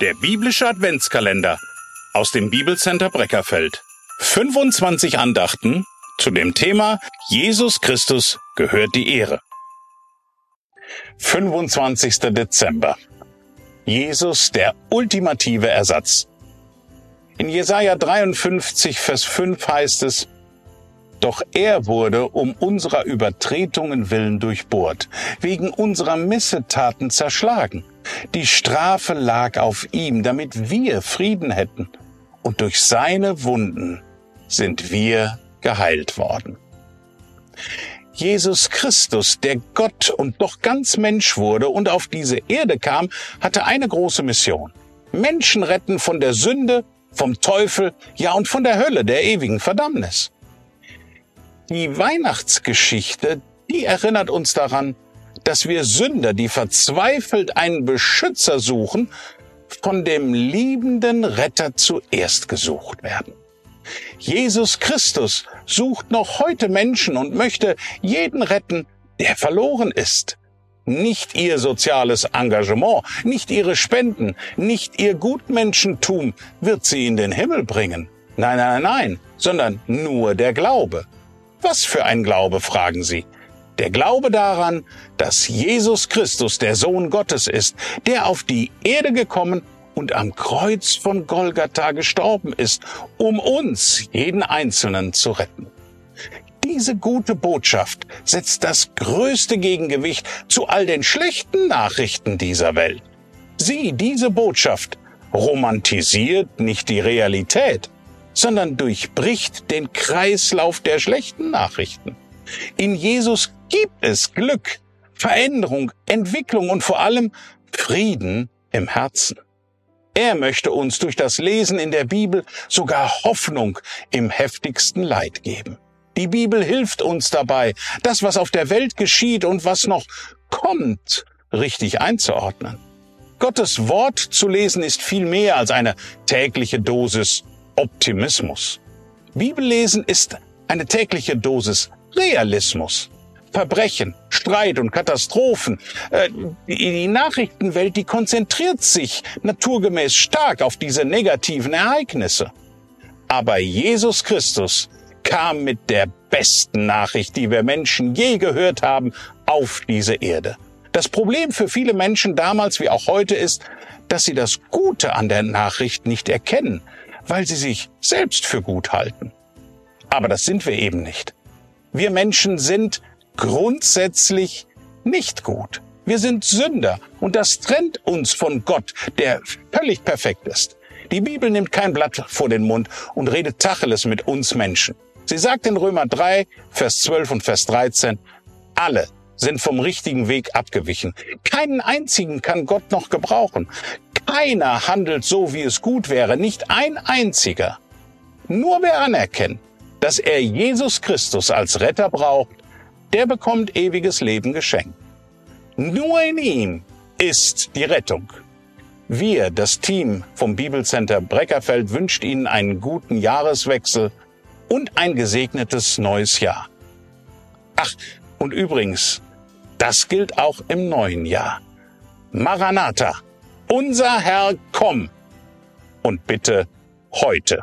Der biblische Adventskalender aus dem Bibelcenter Breckerfeld. 25 Andachten zu dem Thema Jesus Christus gehört die Ehre. 25. Dezember. Jesus der ultimative Ersatz. In Jesaja 53, Vers 5 heißt es, doch er wurde um unserer Übertretungen willen durchbohrt, wegen unserer Missetaten zerschlagen. Die Strafe lag auf ihm, damit wir Frieden hätten. Und durch seine Wunden sind wir geheilt worden. Jesus Christus, der Gott und doch ganz Mensch wurde und auf diese Erde kam, hatte eine große Mission. Menschen retten von der Sünde, vom Teufel, ja und von der Hölle, der ewigen Verdammnis. Die Weihnachtsgeschichte, die erinnert uns daran, dass wir Sünder, die verzweifelt einen Beschützer suchen, von dem liebenden Retter zuerst gesucht werden. Jesus Christus sucht noch heute Menschen und möchte jeden retten, der verloren ist. Nicht ihr soziales Engagement, nicht ihre Spenden, nicht ihr Gutmenschentum wird sie in den Himmel bringen. Nein, nein, nein, sondern nur der Glaube. Was für ein Glaube, fragen Sie. Der Glaube daran, dass Jesus Christus der Sohn Gottes ist, der auf die Erde gekommen und am Kreuz von Golgatha gestorben ist, um uns, jeden Einzelnen, zu retten. Diese gute Botschaft setzt das größte Gegengewicht zu all den schlechten Nachrichten dieser Welt. Sie, diese Botschaft, romantisiert nicht die Realität, sondern durchbricht den Kreislauf der schlechten Nachrichten. In Jesus gibt es Glück, Veränderung, Entwicklung und vor allem Frieden im Herzen. Er möchte uns durch das Lesen in der Bibel sogar Hoffnung im heftigsten Leid geben. Die Bibel hilft uns dabei, das, was auf der Welt geschieht und was noch kommt, richtig einzuordnen. Gottes Wort zu lesen ist viel mehr als eine tägliche Dosis Optimismus. Bibellesen ist eine tägliche Dosis Realismus. Verbrechen, Streit und Katastrophen. Äh, die Nachrichtenwelt, die konzentriert sich naturgemäß stark auf diese negativen Ereignisse. Aber Jesus Christus kam mit der besten Nachricht, die wir Menschen je gehört haben, auf diese Erde. Das Problem für viele Menschen damals wie auch heute ist, dass sie das Gute an der Nachricht nicht erkennen, weil sie sich selbst für gut halten. Aber das sind wir eben nicht. Wir Menschen sind grundsätzlich nicht gut. Wir sind Sünder und das trennt uns von Gott, der völlig perfekt ist. Die Bibel nimmt kein Blatt vor den Mund und redet Tacheles mit uns Menschen. Sie sagt in Römer 3, Vers 12 und Vers 13, alle sind vom richtigen Weg abgewichen. Keinen einzigen kann Gott noch gebrauchen. Keiner handelt so, wie es gut wäre, nicht ein einziger. Nur wer anerkennt, dass er Jesus Christus als Retter braucht, der bekommt ewiges Leben geschenkt. Nur in ihm ist die Rettung. Wir, das Team vom Bibelcenter Breckerfeld, wünscht Ihnen einen guten Jahreswechsel und ein gesegnetes neues Jahr. Ach, und übrigens, das gilt auch im neuen Jahr. Maranatha, unser Herr, komm! Und bitte heute.